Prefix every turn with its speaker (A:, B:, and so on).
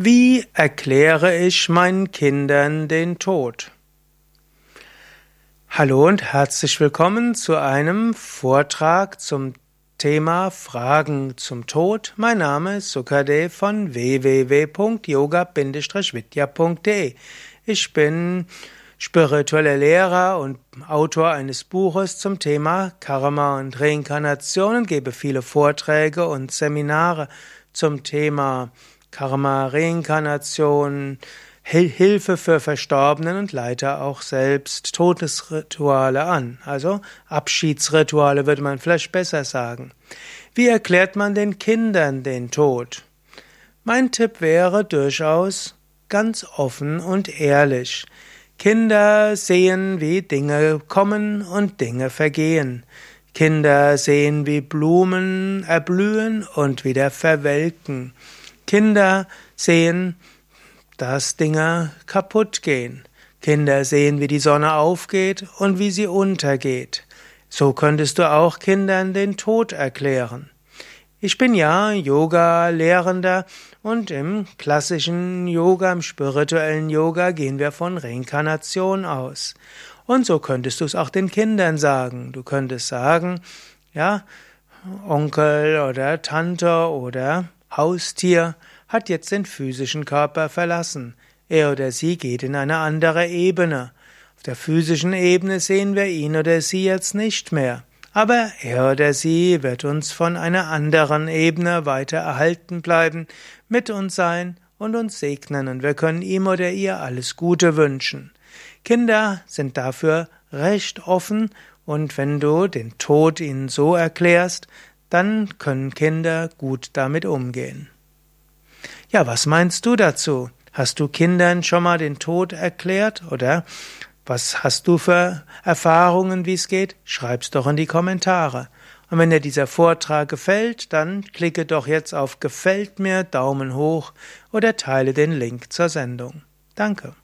A: Wie erkläre ich meinen Kindern den Tod? Hallo und herzlich willkommen zu einem Vortrag zum Thema Fragen zum Tod. Mein Name ist Sukadev von www.yoga-vidya.de. Ich bin spiritueller Lehrer und Autor eines Buches zum Thema Karma und Reinkarnation und gebe viele Vorträge und Seminare zum Thema Karma, Reinkarnation, Hilfe für Verstorbenen und leite auch selbst Todesrituale an. Also Abschiedsrituale würde man vielleicht besser sagen. Wie erklärt man den Kindern den Tod? Mein Tipp wäre durchaus ganz offen und ehrlich. Kinder sehen, wie Dinge kommen und Dinge vergehen. Kinder sehen, wie Blumen erblühen und wieder verwelken. Kinder sehen, dass Dinge kaputt gehen. Kinder sehen, wie die Sonne aufgeht und wie sie untergeht. So könntest du auch Kindern den Tod erklären. Ich bin ja Yoga-Lehrender und im klassischen Yoga, im spirituellen Yoga gehen wir von Reinkarnation aus. Und so könntest du es auch den Kindern sagen. Du könntest sagen, ja, Onkel oder Tante oder Haustier hat jetzt den physischen Körper verlassen. Er oder sie geht in eine andere Ebene. Auf der physischen Ebene sehen wir ihn oder sie jetzt nicht mehr. Aber er oder sie wird uns von einer anderen Ebene weiter erhalten bleiben, mit uns sein und uns segnen, und wir können ihm oder ihr alles Gute wünschen. Kinder sind dafür recht offen, und wenn du den Tod ihnen so erklärst, dann können Kinder gut damit umgehen. Ja, was meinst du dazu? Hast du Kindern schon mal den Tod erklärt oder was hast du für Erfahrungen, wie es geht? Schreib's doch in die Kommentare. Und wenn dir dieser Vortrag gefällt, dann klicke doch jetzt auf Gefällt mir, Daumen hoch oder teile den Link zur Sendung. Danke.